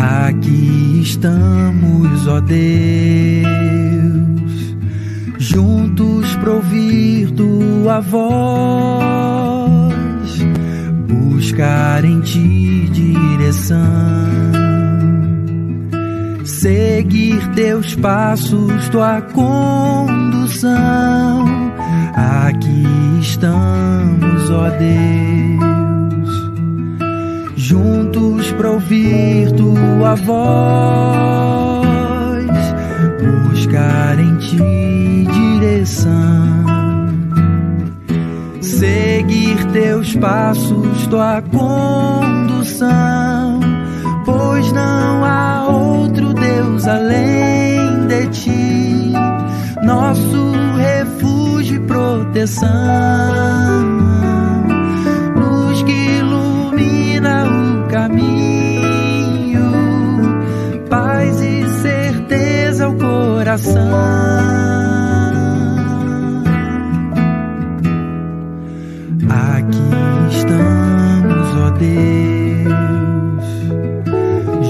Aqui estamos, ó Deus, juntos para ouvir tua voz, buscar em ti direção, seguir teus passos, tua condução. Aqui estamos, ó Deus juntos para ouvir tua voz, buscar em ti direção, seguir teus passos, tua condução, pois não há outro Deus além de ti, nosso refúgio e proteção coração. Aqui estamos, ó Deus,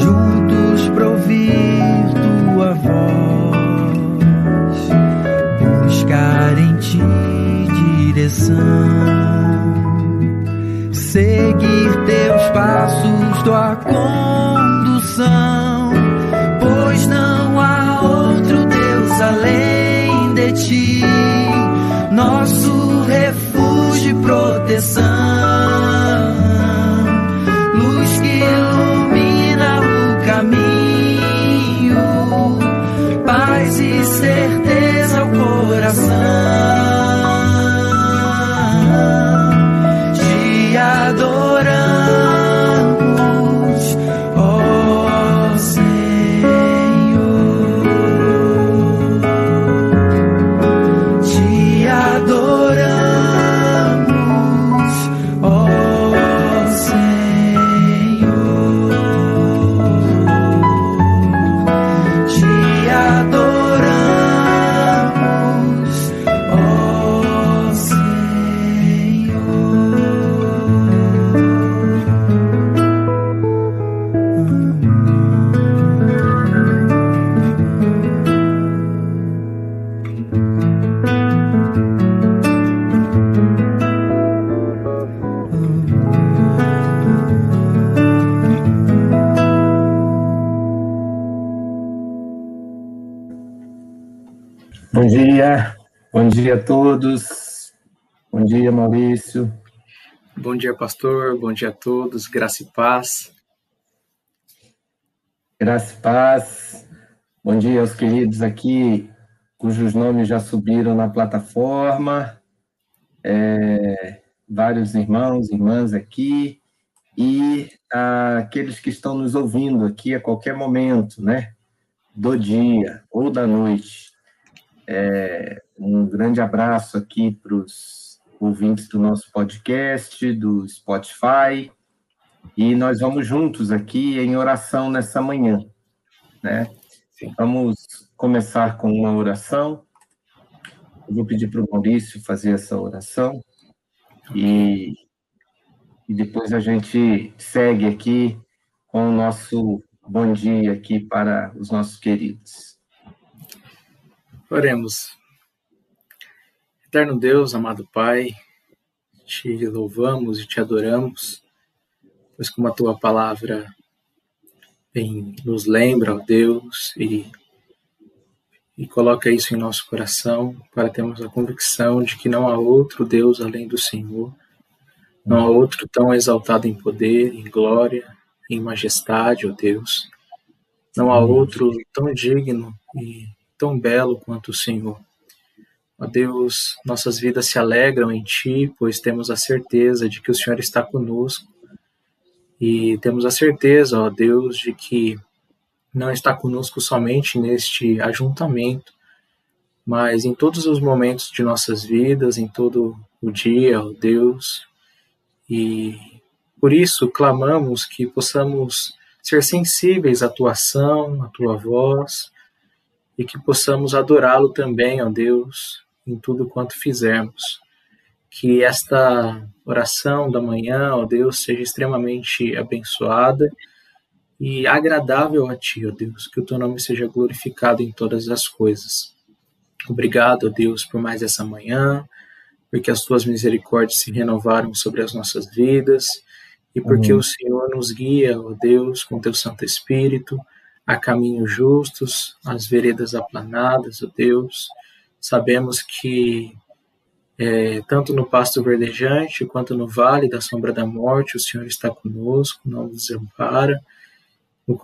juntos para ouvir tua voz, buscar em ti direção seguir teus passos, tua condução, todos. Bom dia, Maurício. Bom dia, pastor. Bom dia a todos. Graça e paz. Graça e paz. Bom dia aos queridos aqui, cujos nomes já subiram na plataforma. É, vários irmãos, irmãs aqui. E aqueles que estão nos ouvindo aqui a qualquer momento, né? Do dia ou da noite. É, um grande abraço aqui para os ouvintes do nosso podcast, do Spotify. E nós vamos juntos aqui em oração nessa manhã, né? Vamos começar com uma oração. Eu vou pedir para o Maurício fazer essa oração e, e depois a gente segue aqui com o nosso bom dia aqui para os nossos queridos. Oremos. Eterno Deus, amado Pai, te louvamos e te adoramos, pois como a tua palavra nos lembra, ó Deus, e, e coloca isso em nosso coração para termos a convicção de que não há outro Deus além do Senhor, não há outro tão exaltado em poder, em glória, em majestade, ó Deus, não há outro tão digno e tão belo quanto o Senhor. Ó Deus, nossas vidas se alegram em Ti, pois temos a certeza de que o Senhor está conosco. E temos a certeza, ó Deus, de que não está conosco somente neste ajuntamento, mas em todos os momentos de nossas vidas, em todo o dia, ó Deus. E por isso clamamos que possamos ser sensíveis à tua ação, à tua voz, e que possamos adorá-lo também, ó Deus, em tudo quanto fizermos. Que esta oração da manhã, ó Deus, seja extremamente abençoada e agradável a Ti, ó Deus, que o Teu nome seja glorificado em todas as coisas. Obrigado, ó Deus, por mais essa manhã, porque as Tuas misericórdias se renovaram sobre as nossas vidas e porque o Senhor nos guia, ó Deus, com Teu Santo Espírito, a caminhos justos, as veredas aplanadas, ó Deus. Sabemos que é, tanto no pasto verdejante quanto no vale da sombra da morte, o Senhor está conosco, não nos desampara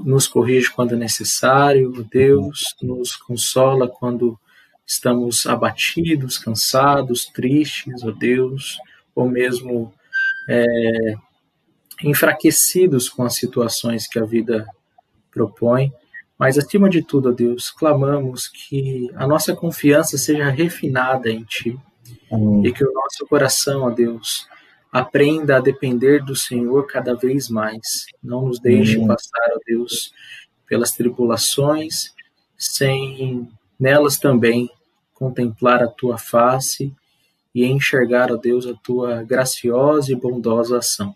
nos corrige quando necessário, Deus nos consola quando estamos abatidos, cansados, tristes, ó Deus, ou mesmo é, enfraquecidos com as situações que a vida propõe. Mas, acima de tudo, Deus, clamamos que a nossa confiança seja refinada em Ti Amém. e que o nosso coração, ó Deus, Aprenda a depender do Senhor cada vez mais. Não nos deixe uhum. passar, ó Deus, pelas tribulações, sem nelas também contemplar a tua face e enxergar, ó Deus, a tua graciosa e bondosa ação.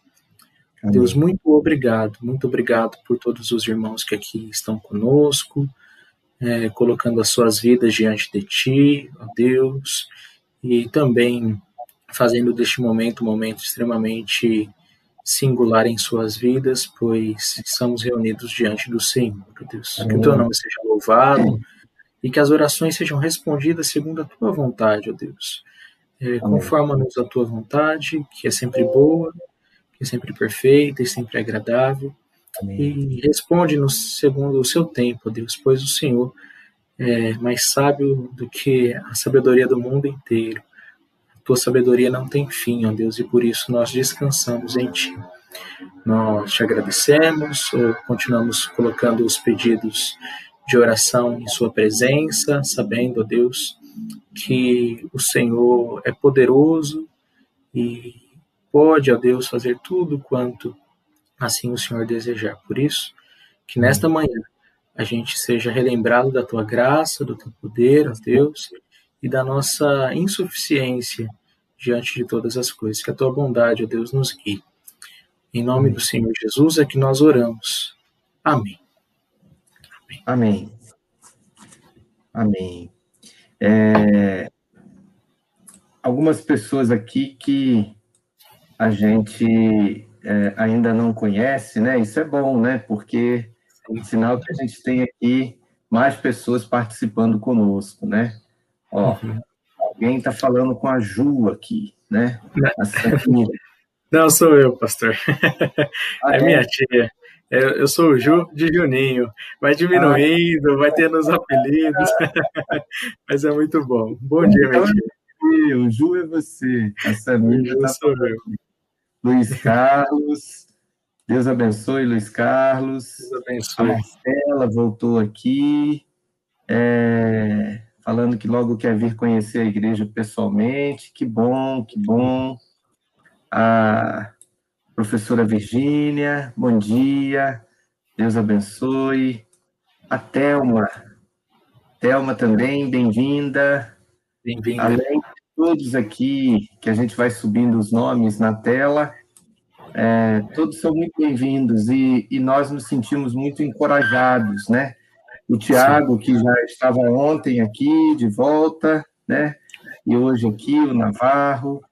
Amém. Deus, muito obrigado, muito obrigado por todos os irmãos que aqui estão conosco, é, colocando as suas vidas diante de Ti, ó Deus, e também fazendo deste momento um momento extremamente singular em suas vidas, pois estamos reunidos diante do Senhor, Deus. Amém. Que o teu nome seja louvado Amém. e que as orações sejam respondidas segundo a tua vontade, ó Deus. É, Conforma-nos a tua vontade, que é sempre boa, que é sempre perfeita e sempre agradável. Amém. E responde-nos segundo o seu tempo, Deus, pois o Senhor é mais sábio do que a sabedoria do mundo inteiro tua sabedoria não tem fim, ó Deus, e por isso nós descansamos em Ti. Nós te agradecemos, continuamos colocando os pedidos de oração em Sua presença, sabendo, ó Deus, que o Senhor é poderoso e pode, ó Deus, fazer tudo quanto assim o Senhor desejar. Por isso, que nesta manhã a gente seja relembrado da tua graça, do teu poder, ó Deus, e da nossa insuficiência diante de todas as coisas. Que a tua bondade, ó Deus, nos guie. Em nome do Senhor Jesus é que nós oramos. Amém. Amém. Amém. É, algumas pessoas aqui que a gente é, ainda não conhece, né? Isso é bom, né? Porque é sinal que a gente tem aqui mais pessoas participando conosco, né? Ó, uhum. alguém está falando com a Ju aqui, né? Não, sou eu, pastor. Ah, é, é, minha tia. Eu, sou o Ju de Juninho. Vai diminuindo, ah, vai tendo os apelidos. Mas é muito bom. Bom dia, minha então, tia. O Ju é você. Essa amiga tá sou eu. Luiz Carlos. Deus abençoe, Luiz Carlos. Deus abençoe. A Marcela voltou aqui. É falando que logo quer vir conhecer a igreja pessoalmente. Que bom, que bom. A professora Virgínia, bom dia. Deus abençoe. A Thelma. Thelma também, bem-vinda. Bem-vinda. Além todos aqui, que a gente vai subindo os nomes na tela, é, todos são muito bem-vindos e, e nós nos sentimos muito encorajados, né? o Tiago, que já estava ontem aqui de volta, né? E hoje aqui, o Navarro,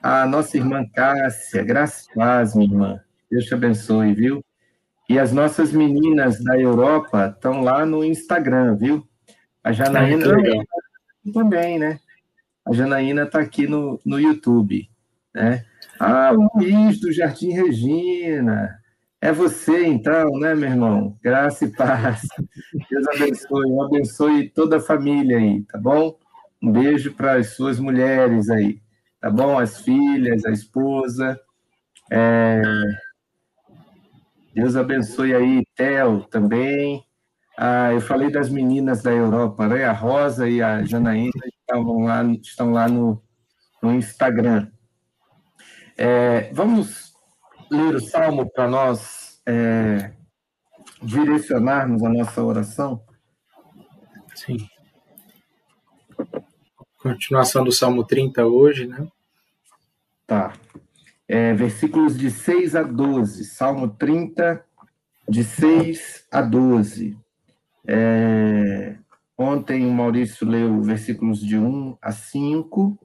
a nossa irmã Cássia, graças a paz, minha irmã. Deus te abençoe, viu? E as nossas meninas da Europa estão lá no Instagram, viu? A Janaína ah, também, né? A Janaína está aqui no, no YouTube, né? Ah, o Luiz do Jardim Regina. É você, então, né, meu irmão? Graça e paz. Deus abençoe. Abençoe toda a família aí, tá bom? Um beijo para as suas mulheres aí, tá bom? As filhas, a esposa. É... Deus abençoe aí, Theo também. Ah, eu falei das meninas da Europa, né? A Rosa e a Janaína estavam lá, estão lá no, no Instagram. É, vamos ler o salmo para nós é, direcionarmos a nossa oração? Sim. Continuação do Salmo 30 hoje, né? Tá. É, versículos de 6 a 12, Salmo 30, de 6 a 12. É, ontem o Maurício leu versículos de 1 a 5.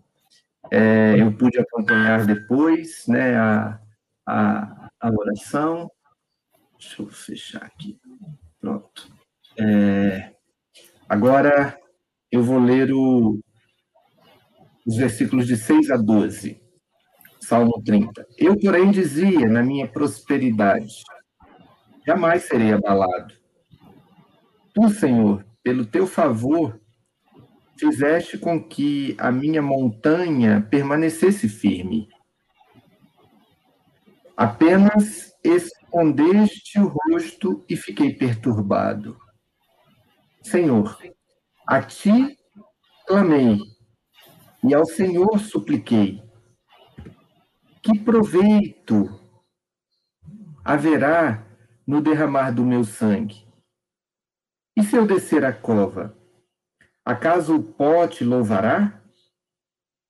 É, eu pude acompanhar depois né, a, a, a oração. Deixa eu fechar aqui. Pronto. É, agora eu vou ler o, os versículos de 6 a 12. Salmo 30. Eu, porém, dizia na minha prosperidade: jamais serei abalado. Tu, Senhor, pelo teu favor, fizeste com que a minha montanha permanecesse firme. Apenas escondeste o rosto e fiquei perturbado. Senhor, a ti clamei e ao Senhor supliquei. Que proveito haverá no derramar do meu sangue? E se eu descer a cova, acaso o pó te louvará?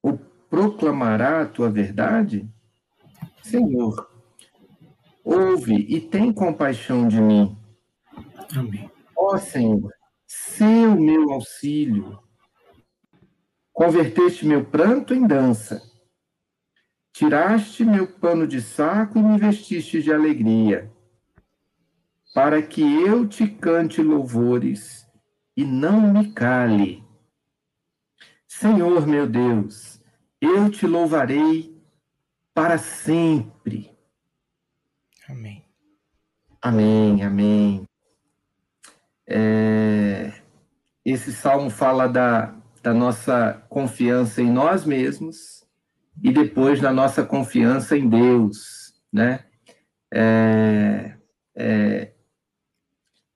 Ou proclamará a tua verdade? Senhor, ouve e tem compaixão de mim. Amém. Ó Senhor, seu meu auxílio. Converteste meu pranto em dança. Tiraste meu pano de saco e me vestiste de alegria, para que eu te cante louvores e não me cale. Senhor meu Deus, eu te louvarei para sempre. Amém. Amém, amém. É, esse salmo fala da, da nossa confiança em nós mesmos e depois da nossa confiança em Deus, né? É, é,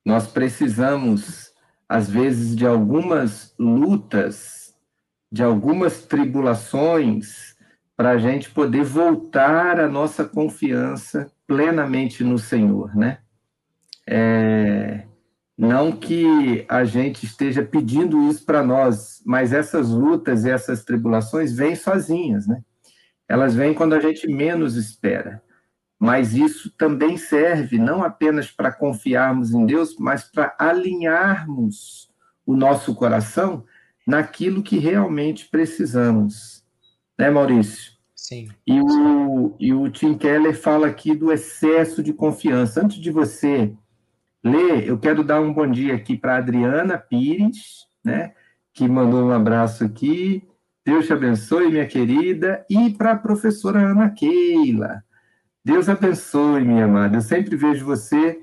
nós precisamos, às vezes, de algumas lutas, de algumas tribulações, para a gente poder voltar a nossa confiança plenamente no Senhor, né? É, não que a gente esteja pedindo isso para nós, mas essas lutas e essas tribulações vêm sozinhas, né? Elas vêm quando a gente menos espera. Mas isso também serve não apenas para confiarmos em Deus, mas para alinharmos o nosso coração naquilo que realmente precisamos. Né, Maurício? Sim. E o, e o Tim Keller fala aqui do excesso de confiança. Antes de você Lê, eu quero dar um bom dia aqui para Adriana Pires, né, que mandou um abraço aqui. Deus te abençoe, minha querida, e para a professora Ana Keila. Deus abençoe, minha amada. Eu sempre vejo você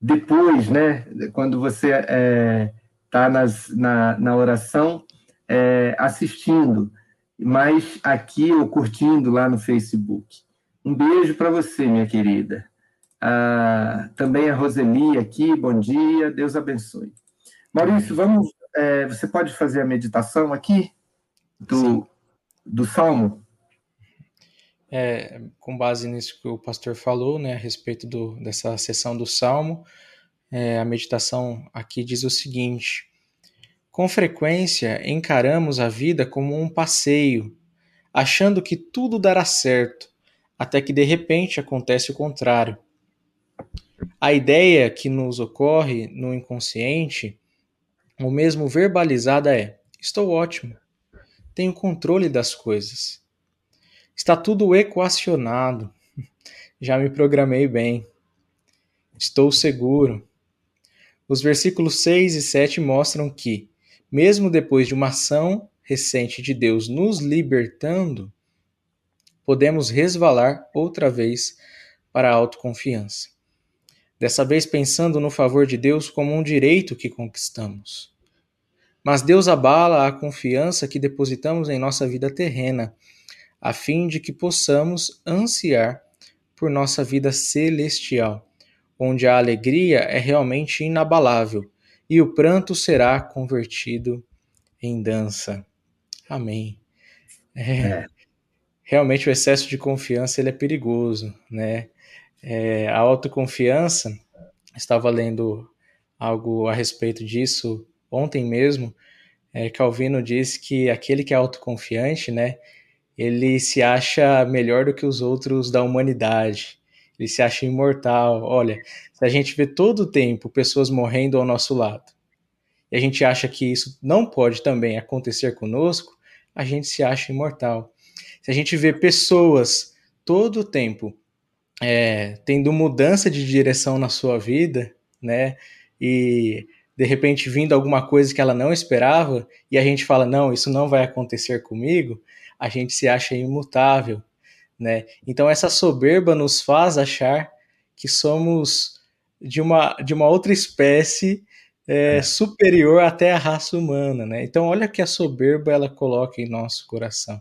depois, né, quando você está é, tá na, na oração, é, assistindo, mas aqui ou curtindo lá no Facebook. Um beijo para você, minha querida. Ah, também a Roseli aqui, bom dia, Deus abençoe. Maurício, vamos. É, você pode fazer a meditação aqui do, do Salmo? É, com base nisso que o pastor falou, né, a respeito do, dessa sessão do Salmo, é, a meditação aqui diz o seguinte: Com frequência encaramos a vida como um passeio, achando que tudo dará certo, até que de repente acontece o contrário. A ideia que nos ocorre no inconsciente, ou mesmo verbalizada, é: estou ótimo, tenho controle das coisas, está tudo equacionado, já me programei bem, estou seguro. Os versículos 6 e 7 mostram que, mesmo depois de uma ação recente de Deus nos libertando, podemos resvalar outra vez para a autoconfiança dessa vez pensando no favor de Deus como um direito que conquistamos. Mas Deus abala a confiança que depositamos em nossa vida terrena, a fim de que possamos ansiar por nossa vida celestial, onde a alegria é realmente inabalável e o pranto será convertido em dança. Amém. É, é. Realmente o excesso de confiança ele é perigoso, né? É, a autoconfiança, estava lendo algo a respeito disso ontem mesmo. É, Calvino diz que aquele que é autoconfiante, né, ele se acha melhor do que os outros da humanidade. ele se acha imortal. Olha, se a gente vê todo o tempo pessoas morrendo ao nosso lado, e a gente acha que isso não pode também acontecer conosco, a gente se acha imortal. Se a gente vê pessoas todo o tempo é, tendo mudança de direção na sua vida, né? E de repente vindo alguma coisa que ela não esperava, e a gente fala, não, isso não vai acontecer comigo, a gente se acha imutável, né? Então essa soberba nos faz achar que somos de uma, de uma outra espécie é, é. superior até a raça humana, né? Então olha que a soberba ela coloca em nosso coração.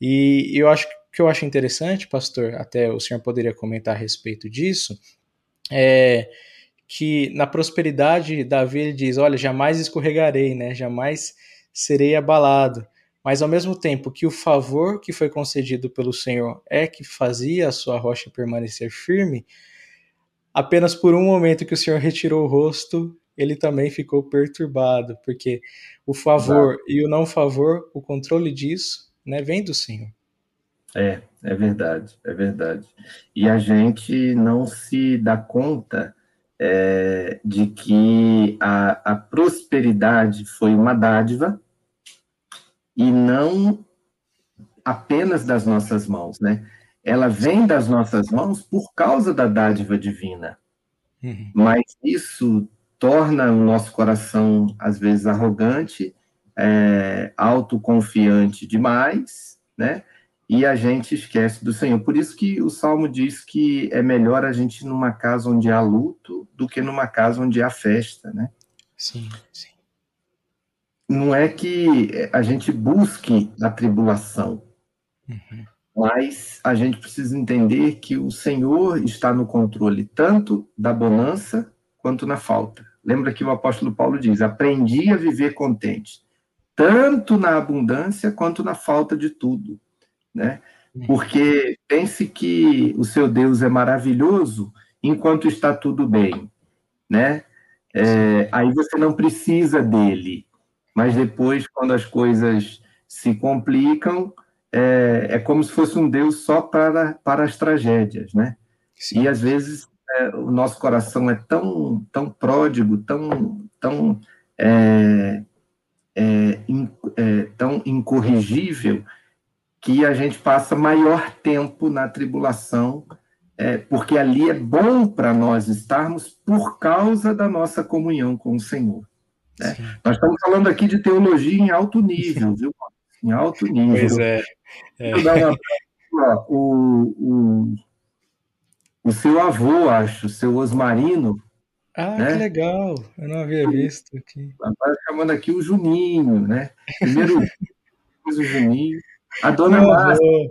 E eu acho que eu acho interessante, pastor, até o senhor poderia comentar a respeito disso, é que na prosperidade Davi ele diz, olha, jamais escorregarei, né? Jamais serei abalado. Mas ao mesmo tempo que o favor que foi concedido pelo Senhor é que fazia a sua rocha permanecer firme, apenas por um momento que o Senhor retirou o rosto, ele também ficou perturbado, porque o favor Exato. e o não favor, o controle disso, né, vem do Senhor. É, é verdade, é verdade. E a gente não se dá conta é, de que a, a prosperidade foi uma dádiva e não apenas das nossas mãos, né? Ela vem das nossas mãos por causa da dádiva divina. Uhum. Mas isso torna o nosso coração, às vezes, arrogante, é, autoconfiante demais, né? e a gente esquece do Senhor. Por isso que o Salmo diz que é melhor a gente ir numa casa onde há luto do que numa casa onde há festa, né? Sim, sim. Não é que a gente busque a tribulação, uhum. mas a gente precisa entender que o Senhor está no controle tanto da bonança quanto na falta. Lembra que o apóstolo Paulo diz: aprendi a viver contente, tanto na abundância quanto na falta de tudo né? Hum. Porque pense que o seu Deus é maravilhoso enquanto está tudo bem, né? É, aí você não precisa dele, mas depois, quando as coisas se complicam, é, é como se fosse um Deus só para, para as tragédias, né? Sim. E às vezes é, o nosso coração é tão, tão pródigo, tão, tão, é, é, in, é, tão incorrigível, que a gente passa maior tempo na tribulação, é, porque ali é bom para nós estarmos por causa da nossa comunhão com o Senhor. Né? Nós estamos falando aqui de teologia em alto nível, viu? Em alto nível. Pois é. é. Uma... o, o, o seu avô, acho, o seu Osmarino. Ah, né? que legal! Eu não havia visto aqui. Agora chamando aqui o Juninho, né? Primeiro o Juninho. A dona Márcia,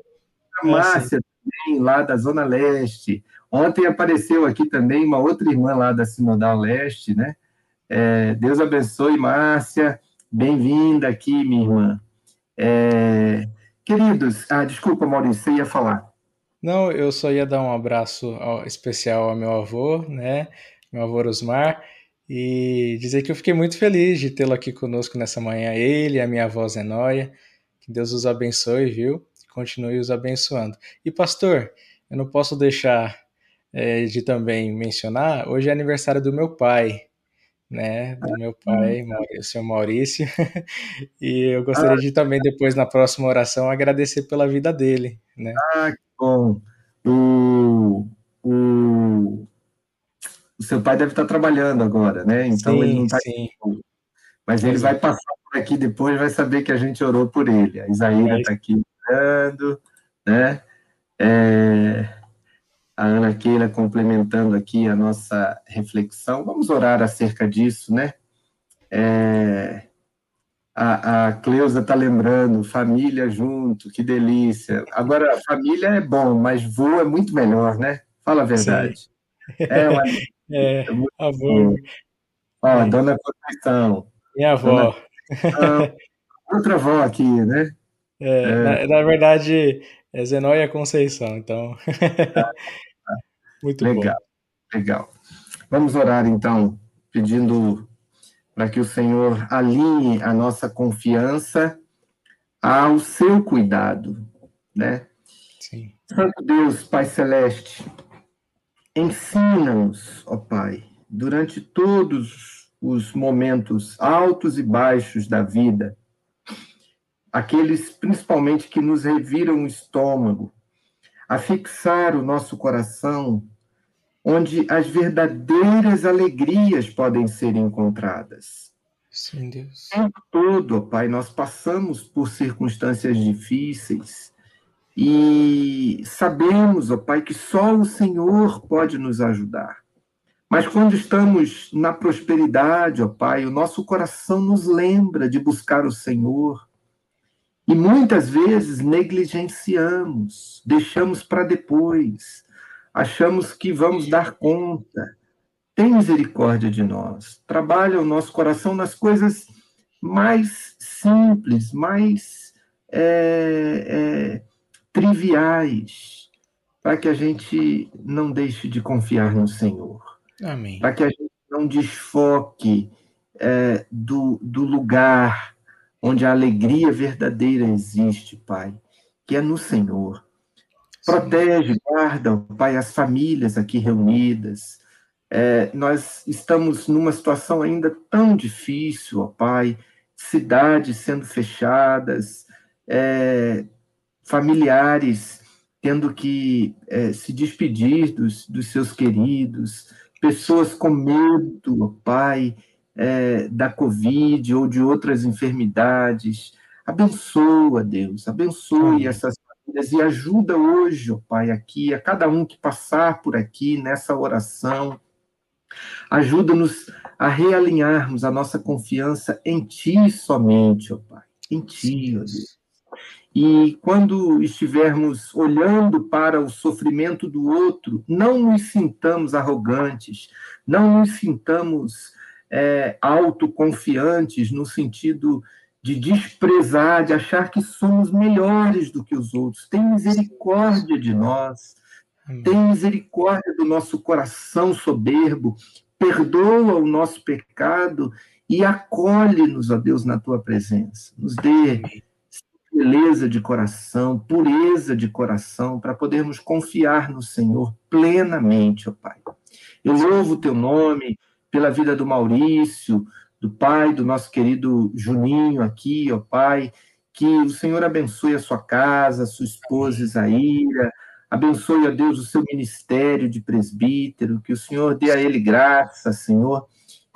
a Márcia também, lá da Zona Leste. Ontem apareceu aqui também uma outra irmã lá da Sinodal Leste, né? É, Deus abençoe, Márcia. Bem-vinda aqui, minha irmã. É, queridos, ah, desculpa, Maurício, você ia falar. Não, eu só ia dar um abraço especial ao meu avô, né? Meu avô Osmar, e dizer que eu fiquei muito feliz de tê-lo aqui conosco nessa manhã, ele a minha avó Zenóia. Que Deus os abençoe, viu? Continue os abençoando. E pastor, eu não posso deixar é, de também mencionar, hoje é aniversário do meu pai, né? Do meu pai, o senhor Maurício. e eu gostaria de também, depois, na próxima oração, agradecer pela vida dele, né? Ah, que bom. O, o, o seu pai deve estar trabalhando agora, né? Então sim, ele não está. Mas ele vai passar por aqui depois vai saber que a gente orou por ele. A Isaíra está aqui orando, né? É, a Ana Keila complementando aqui a nossa reflexão. Vamos orar acerca disso, né? É, a, a Cleusa está lembrando, família junto, que delícia. Agora, família é bom, mas vô é muito melhor, né? Fala a verdade. Sim. É, uma, é, é muito avô. Ó, é. Dona Conceição. Minha avó. Dona, outra avó aqui, né? É, é. Na, na, verdade, é Zenóia Conceição, então. Muito legal, bom. legal. Vamos orar então, pedindo para que o Senhor alinhe a nossa confiança ao seu cuidado, né? Sim. Santo Deus, Pai Celeste, ensina-nos, ó Pai, durante todos os momentos altos e baixos da vida, aqueles principalmente que nos reviram o estômago, a fixar o nosso coração onde as verdadeiras alegrias podem ser encontradas. Sim, Deus. O tempo todo, ó Pai, nós passamos por circunstâncias difíceis e sabemos, ó Pai, que só o Senhor pode nos ajudar. Mas quando estamos na prosperidade, ó Pai, o nosso coração nos lembra de buscar o Senhor. E muitas vezes negligenciamos, deixamos para depois, achamos que vamos dar conta. Tem misericórdia de nós. Trabalha o nosso coração nas coisas mais simples, mais é, é, triviais, para que a gente não deixe de confiar no Senhor. Amém. Para que a gente não desfoque é, do, do lugar onde a alegria verdadeira existe, Pai, que é no Senhor. Protege, guarda, Pai, as famílias aqui reunidas. É, nós estamos numa situação ainda tão difícil, ó Pai, cidades sendo fechadas, é, familiares tendo que é, se despedir dos, dos seus queridos, pessoas com medo, ó Pai, é, da Covid ou de outras enfermidades. Abençoa, Deus, abençoe essas famílias e ajuda hoje, ó Pai, aqui, a cada um que passar por aqui nessa oração. Ajuda-nos a realinharmos a nossa confiança em Ti somente, ó Pai, em Ti, ó Deus. E quando estivermos olhando para o sofrimento do outro, não nos sintamos arrogantes, não nos sintamos é, autoconfiantes no sentido de desprezar, de achar que somos melhores do que os outros. Tem misericórdia de nós, tem misericórdia do nosso coração soberbo, perdoa o nosso pecado e acolhe-nos, ó Deus, na tua presença. Nos dê beleza de coração, pureza de coração, para podermos confiar no Senhor plenamente, ó Pai. Eu louvo o teu nome, pela vida do Maurício, do pai, do nosso querido Juninho aqui, ó Pai, que o Senhor abençoe a sua casa, a sua esposa Isaíra, abençoe, ó Deus, o seu ministério de presbítero, que o Senhor dê a ele graça, Senhor,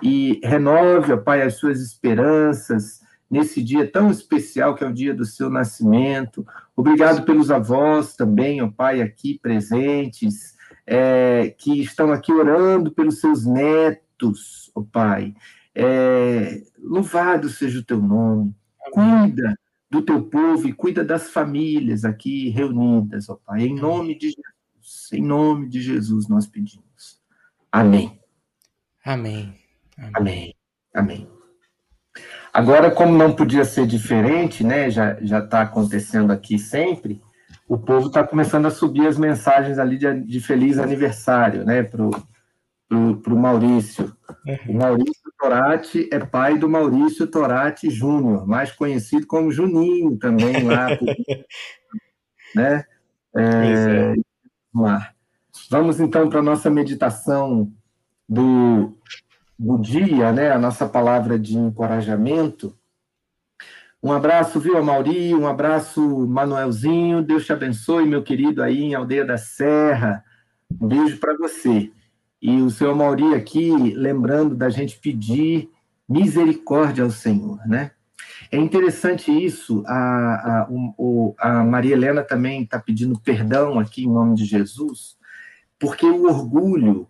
e renove, ó Pai, as suas esperanças nesse dia tão especial que é o dia do seu nascimento. Obrigado pelos avós também, ó Pai, aqui presentes, é, que estão aqui orando pelos seus netos, juntos, ó oh Pai. É, louvado seja o teu nome. Amém. Cuida do teu povo e cuida das famílias aqui reunidas, ó Pai. Em nome de Jesus, em nome de Jesus nós pedimos. Amém. Amém. Amém. Amém. Agora, como não podia ser diferente, né? Já já está acontecendo aqui sempre. O povo está começando a subir as mensagens ali de, de feliz aniversário, né? Para para o Maurício. Uhum. O Maurício Torati é pai do Maurício Torati Júnior, mais conhecido como Juninho também lá. né? É, é. Vamos lá. Vamos então para a nossa meditação do, do dia, né? a nossa palavra de encorajamento. Um abraço, viu, Mauri? Um abraço, Manuelzinho. Deus te abençoe, meu querido, aí em Aldeia da Serra. Um beijo para você. E o senhor Mauri aqui, lembrando da gente pedir misericórdia ao Senhor, né? É interessante isso, a, a, o, a Maria Helena também está pedindo perdão aqui em nome de Jesus, porque o orgulho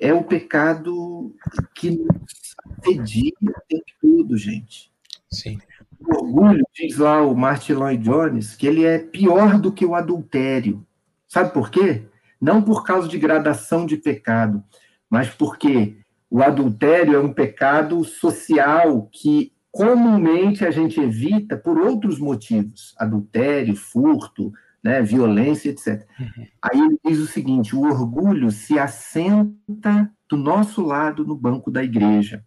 é o pecado que nos atedia o tempo todo, gente. Sim. O orgulho, diz lá o Martin Lloyd Jones, que ele é pior do que o adultério. Sabe por quê? Não por causa de gradação de pecado, mas porque o adultério é um pecado social que comumente a gente evita por outros motivos, adultério, furto, né, violência, etc. Uhum. Aí ele diz o seguinte: o orgulho se assenta do nosso lado no banco da igreja.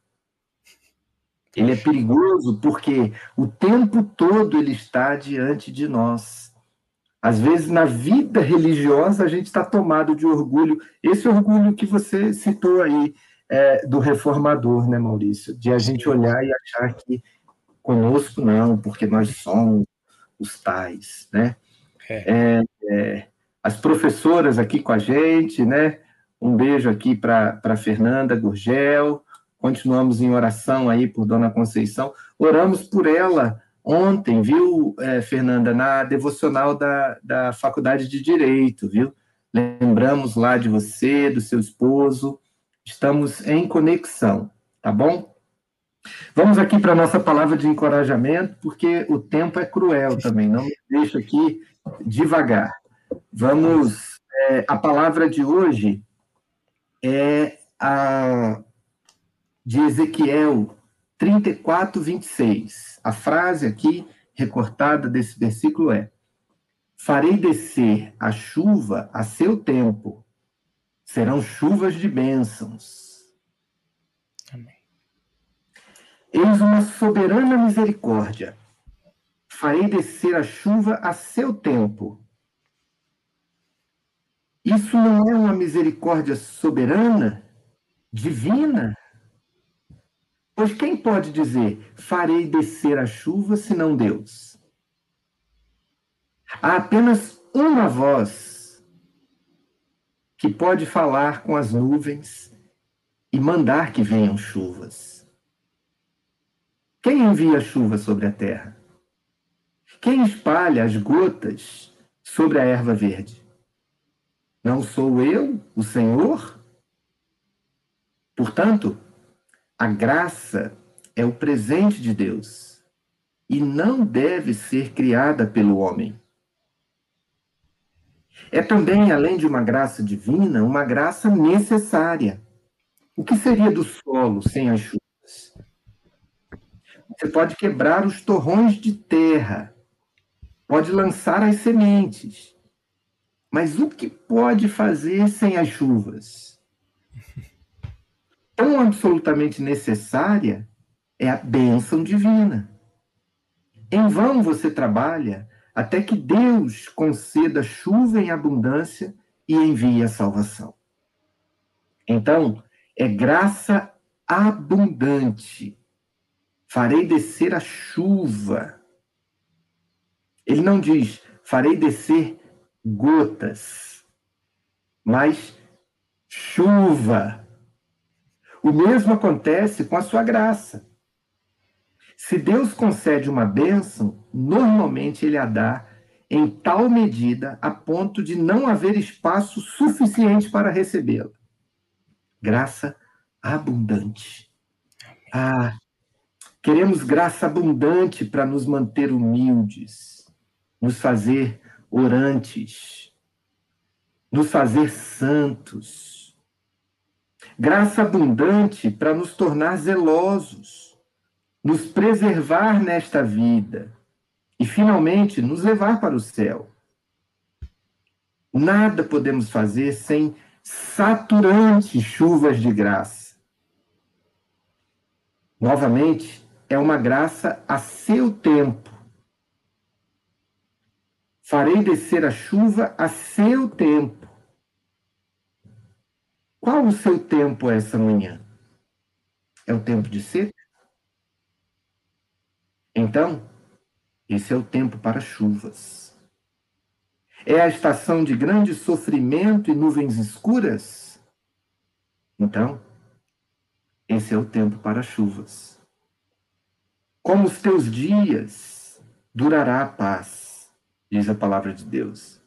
Ele é perigoso porque o tempo todo ele está diante de nós Às vezes, na vida religiosa, a gente está tomado de orgulho. Esse orgulho que você citou aí, é, do reformador, né, Maurício? De a gente olhar e achar que conosco não, porque nós somos os tais, né? É. É, é as professoras aqui com a gente, né? Um beijo aqui para Fernanda Gurgel. Continuamos em oração aí por Dona Conceição. Oramos por ela ontem, viu, é, Fernanda, na devocional da, da Faculdade de Direito, viu? Lembramos lá de você, do seu esposo. Estamos em conexão, tá bom? Vamos aqui para a nossa palavra de encorajamento, porque o tempo é cruel também, não me aqui devagar. Vamos. É, a palavra de hoje é a de Ezequiel 34, 26. A frase aqui recortada desse versículo é: Farei descer a chuva a seu tempo, serão chuvas de bênçãos. Amém. Eis uma soberana misericórdia. Farei descer a chuva a seu tempo. Isso não é uma misericórdia soberana, divina? Pois quem pode dizer, farei descer a chuva, senão Deus? Há apenas uma voz que pode falar com as nuvens e mandar que venham chuvas. Quem envia chuva sobre a terra? Quem espalha as gotas sobre a erva verde? Não sou eu, o Senhor? Portanto, a graça é o presente de Deus e não deve ser criada pelo homem. É também, além de uma graça divina, uma graça necessária. O que seria do solo sem as chuvas? Você pode quebrar os torrões de terra, pode lançar as sementes, mas o que pode fazer sem as chuvas? Tão absolutamente necessária é a bênção divina. Em vão você trabalha até que Deus conceda chuva em abundância e envie a salvação. Então, é graça abundante. Farei descer a chuva. Ele não diz, farei descer gotas, mas chuva o mesmo acontece com a sua graça. Se Deus concede uma bênção, normalmente ele a dá em tal medida a ponto de não haver espaço suficiente para recebê-la. Graça abundante. Ah, queremos graça abundante para nos manter humildes, nos fazer orantes, nos fazer santos graça abundante para nos tornar zelosos, nos preservar nesta vida e, finalmente, nos levar para o céu. Nada podemos fazer sem saturantes chuvas de graça. Novamente, é uma graça a seu tempo. Farei descer a chuva a seu tempo. Qual o seu tempo essa manhã? É o tempo de seca? Então, esse é o tempo para chuvas. É a estação de grande sofrimento e nuvens escuras? Então, esse é o tempo para chuvas. Como os teus dias, durará a paz, diz a palavra de Deus.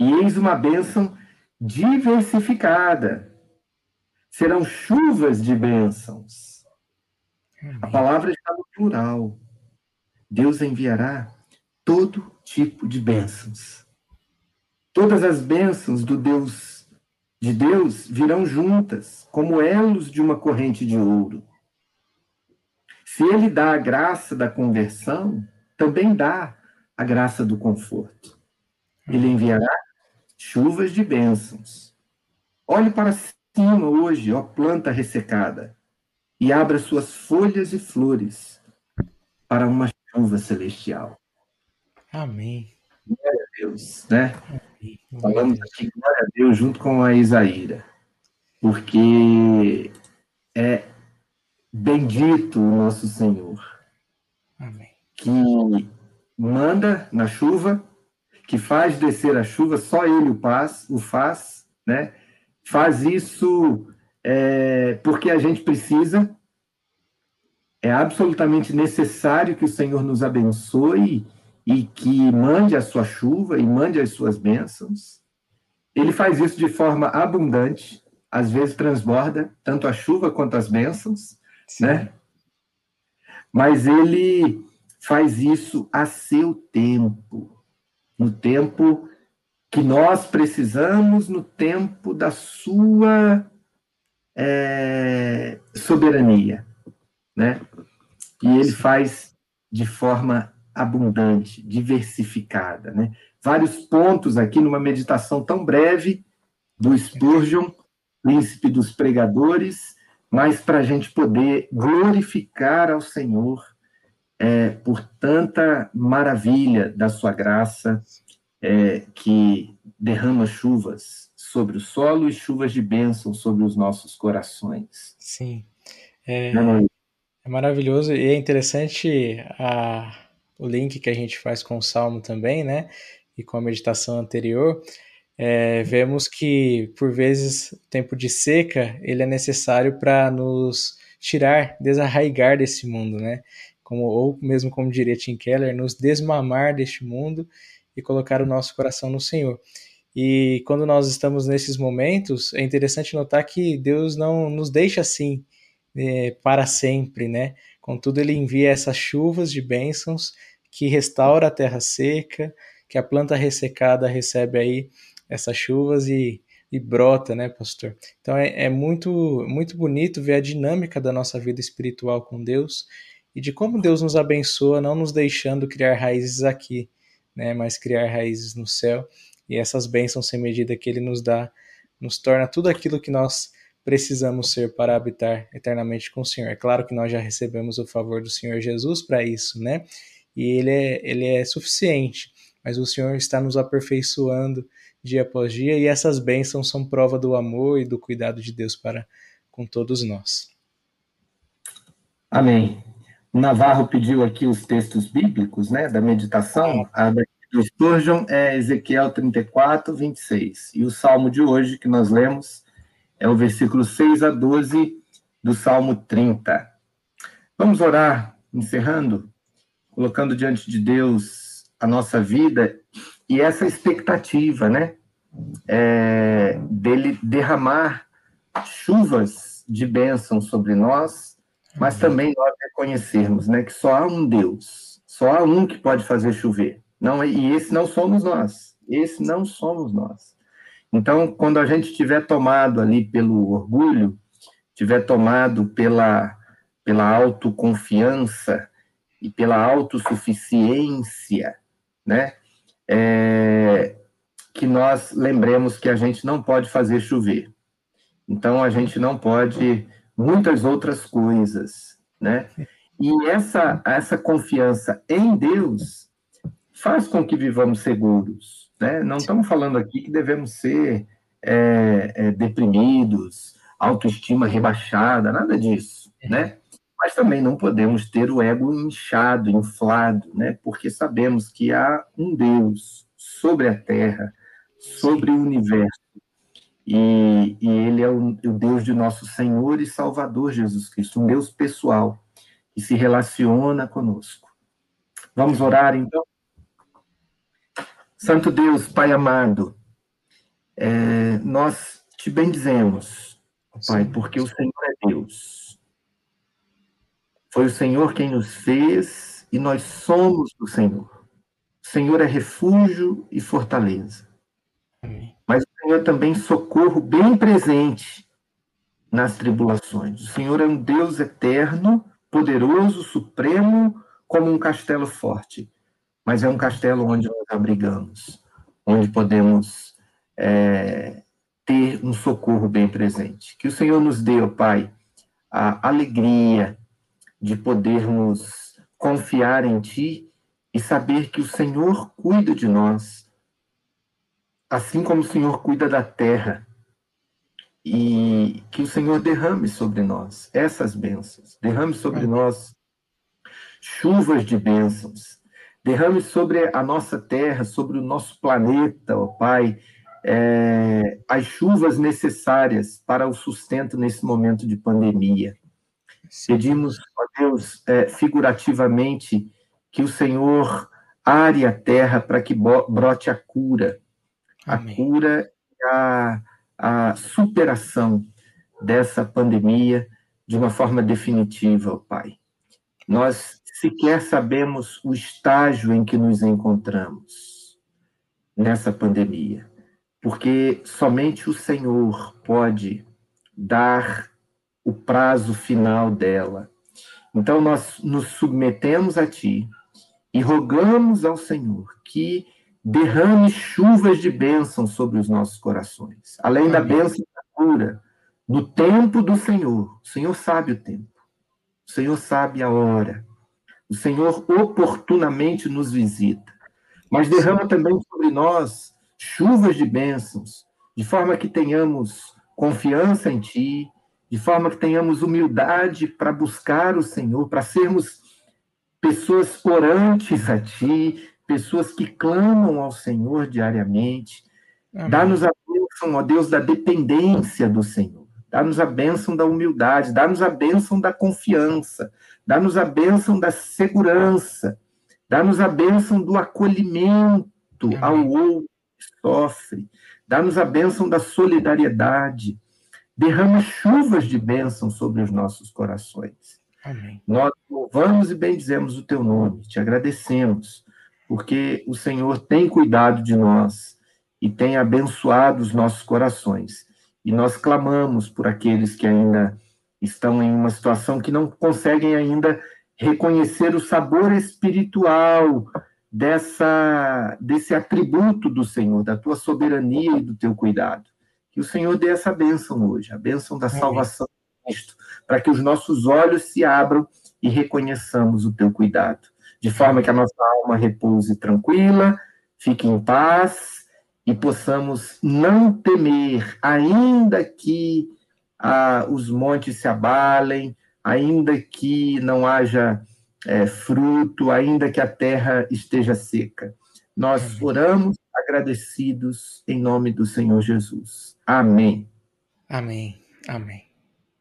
E eis uma bênção diversificada. Serão chuvas de bênçãos. A palavra está no plural. Deus enviará todo tipo de bênçãos. Todas as bênçãos do Deus de Deus virão juntas, como elos de uma corrente de ouro. Se ele dá a graça da conversão, também dá a graça do conforto. Ele enviará chuvas de bênçãos. Olhe para cima hoje, ó planta ressecada, e abra suas folhas e flores para uma chuva celestial. Amém. Glória a Deus, né? Falamos aqui, glória a Deus, junto com a Isaíra, porque é bendito o nosso Senhor, Amém. que manda na chuva, que faz descer a chuva, só Ele o faz, o faz né? Faz isso é, porque a gente precisa, é absolutamente necessário que o Senhor nos abençoe e que mande a sua chuva e mande as suas bênçãos. Ele faz isso de forma abundante, às vezes transborda tanto a chuva quanto as bênçãos, Sim. né? Mas ele faz isso a seu tempo, no tempo que nós precisamos, no tempo da sua é, soberania, né? E ele faz de forma abundante, diversificada, né? Vários pontos aqui numa meditação tão breve do Spurgeon, príncipe dos pregadores, mas para a gente poder glorificar ao Senhor é, por tanta maravilha da sua graça é, que derrama chuvas sobre o solo e chuvas de bênção sobre os nossos corações. Sim. É, é maravilhoso e é interessante a, o link que a gente faz com o Salmo também, né? E com a meditação anterior. É, vemos que, por vezes, o tempo de seca ele é necessário para nos tirar, desarraigar desse mundo, né? Como, ou mesmo como diria Tim Keller, nos desmamar deste mundo e colocar o nosso coração no Senhor. E quando nós estamos nesses momentos, é interessante notar que Deus não nos deixa assim é, para sempre, né? Contudo, Ele envia essas chuvas de bênçãos que restaura a terra seca, que a planta ressecada recebe aí essas chuvas e, e brota, né, pastor? Então é, é muito, muito bonito ver a dinâmica da nossa vida espiritual com Deus e de como Deus nos abençoa, não nos deixando criar raízes aqui, né, mas criar raízes no céu e essas bênçãos sem medida que Ele nos dá, nos torna tudo aquilo que nós precisamos ser para habitar eternamente com o Senhor. É claro que nós já recebemos o favor do Senhor Jesus para isso, né? E ele é, ele é suficiente, mas o Senhor está nos aperfeiçoando dia após dia e essas bênçãos são prova do amor e do cuidado de Deus para com todos nós. Amém. O Navarro pediu aqui os textos bíblicos, né, da meditação. A do Spurgeon é Ezequiel 34, 26. E o salmo de hoje que nós lemos é o versículo 6 a 12 do Salmo 30. Vamos orar, encerrando, colocando diante de Deus a nossa vida e essa expectativa, né? É, dele derramar chuvas de bênção sobre nós, mas também nós reconhecermos, né, que só há um Deus, só há um que pode fazer chover. Não, e esse não somos nós. Esse não somos nós. Então, quando a gente estiver tomado ali pelo orgulho, estiver tomado pela, pela autoconfiança e pela autossuficiência, né? É, que nós lembremos que a gente não pode fazer chover. Então, a gente não pode muitas outras coisas, né? E essa, essa confiança em Deus faz com que vivamos seguros. Né? Não estamos falando aqui que devemos ser é, é, deprimidos, autoestima rebaixada, nada disso, é. né? Mas também não podemos ter o ego inchado, inflado, né? Porque sabemos que há um Deus sobre a terra, sobre o universo, e, e Ele é o, o Deus de nosso Senhor e Salvador Jesus Cristo, um Deus pessoal que se relaciona conosco. Vamos orar então? Santo Deus, Pai amado, é, nós te bendizemos, Pai, porque o Senhor é Deus. Foi o Senhor quem nos fez e nós somos do Senhor. O Senhor é refúgio e fortaleza. Amém. Senhor também socorro bem presente nas tribulações. O Senhor é um Deus eterno, poderoso, supremo, como um castelo forte mas é um castelo onde nós abrigamos, onde podemos é, ter um socorro bem presente. Que o Senhor nos dê, ó Pai, a alegria de podermos confiar em Ti e saber que o Senhor cuida de nós, assim como o Senhor cuida da terra. E que o Senhor derrame sobre nós essas bênçãos, derrame sobre nós chuvas de bênçãos, derrame sobre a nossa terra, sobre o nosso planeta, ó Pai, é, as chuvas necessárias para o sustento nesse momento de pandemia. Pedimos, ó Deus, é, figurativamente, que o Senhor are a terra para que brote a cura, Amém. a cura e a, a superação dessa pandemia de uma forma definitiva, Pai. Nós sequer sabemos o estágio em que nos encontramos nessa pandemia porque somente o Senhor pode dar o prazo final dela. Então nós nos submetemos a Ti e rogamos ao Senhor que derrame chuvas de bênção sobre os nossos corações, além da bênção da cura, no tempo do Senhor. O Senhor sabe o tempo, o Senhor sabe a hora, o Senhor oportunamente nos visita, mas derrama também sobre nós chuvas de bênçãos, de forma que tenhamos confiança em Ti, de forma que tenhamos humildade para buscar o Senhor, para sermos pessoas orantes a Ti, pessoas que clamam ao Senhor diariamente. Dá-nos a bênção, ó Deus, da dependência do Senhor. Dá-nos a bênção da humildade, dá-nos a bênção da confiança, dá-nos a bênção da segurança, dá-nos a bênção do acolhimento Amém. ao outro, sofre. Dá-nos a bênção da solidariedade. Derrama chuvas de bênção sobre os nossos corações. Amém. Nós louvamos e bendizemos o teu nome, te agradecemos, porque o Senhor tem cuidado de nós e tem abençoado os nossos corações. E nós clamamos por aqueles que ainda estão em uma situação que não conseguem ainda reconhecer o sabor espiritual dessa desse atributo do Senhor, da tua soberania e do teu cuidado. Que o Senhor dê essa bênção hoje, a bênção da salvação de Cristo, para que os nossos olhos se abram e reconheçamos o teu cuidado, de forma que a nossa alma repouse tranquila, fique em paz e possamos não temer, ainda que ah, os montes se abalem, ainda que não haja é, fruto, ainda que a terra esteja seca. Nós oramos agradecidos em nome do Senhor Jesus. Amém. Amém. Amém.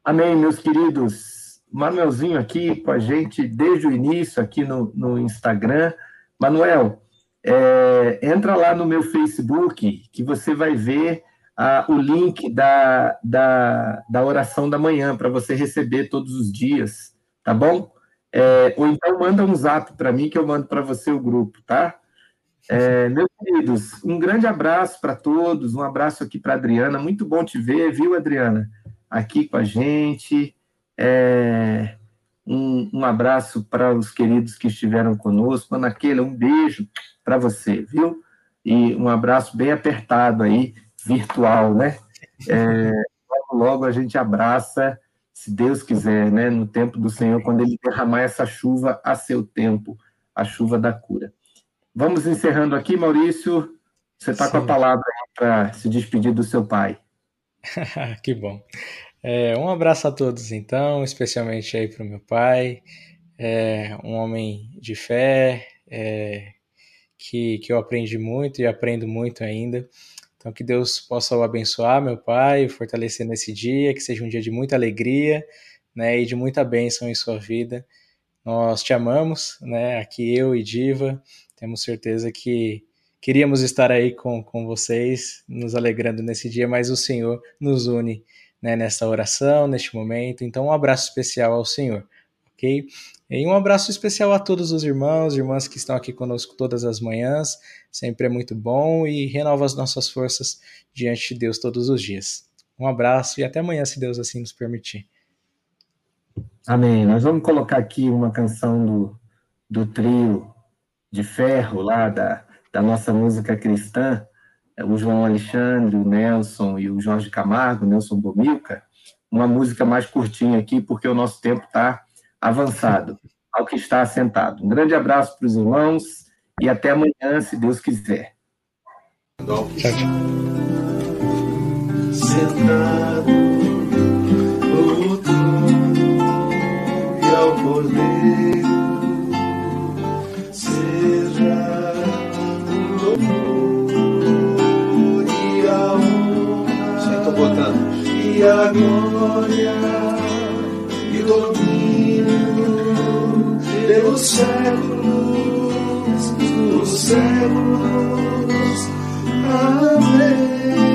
Amém, meus queridos. Manuelzinho aqui com a gente desde o início, aqui no, no Instagram. Manuel, é, entra lá no meu Facebook que você vai ver o link da, da, da oração da manhã para você receber todos os dias, tá bom? É, ou então manda um zap para mim que eu mando para você o grupo, tá? É, meus queridos, um grande abraço para todos, um abraço aqui para Adriana, muito bom te ver, viu, Adriana? Aqui com a gente. É, um, um, abraço para os queridos que estiveram conosco. Ana Keila, um beijo para você, viu? E um abraço bem apertado aí, virtual, né? É, logo, logo a gente abraça se Deus quiser, né, no tempo do Senhor, quando Ele derramar essa chuva a seu tempo, a chuva da cura. Vamos encerrando aqui, Maurício. Você está com a palavra para se despedir do seu pai. que bom. É, um abraço a todos, então, especialmente aí para o meu pai, é, um homem de fé, é, que, que eu aprendi muito e aprendo muito ainda. Então, que Deus possa o abençoar, meu Pai, fortalecer nesse dia, que seja um dia de muita alegria, né, e de muita bênção em sua vida. Nós te amamos, né, aqui eu e Diva, temos certeza que queríamos estar aí com, com vocês, nos alegrando nesse dia, mas o Senhor nos une, né, nessa oração, neste momento. Então, um abraço especial ao Senhor, ok? E um abraço especial a todos os irmãos, irmãs que estão aqui conosco todas as manhãs. Sempre é muito bom e renova as nossas forças diante de Deus todos os dias. Um abraço e até amanhã, se Deus assim nos permitir. Amém. Nós vamos colocar aqui uma canção do, do trio de ferro lá da, da nossa música cristã, o João Alexandre, o Nelson e o Jorge Camargo, o Nelson Bomilca, uma música mais curtinha aqui, porque o nosso tempo está avançado. ao que está assentado. Um grande abraço para os irmãos e até amanhã, se Deus quiser. Tchau, tchau. Sentado no trono e ao cordeiro E a glória e domínio pelos séculos dos séculos. Amém.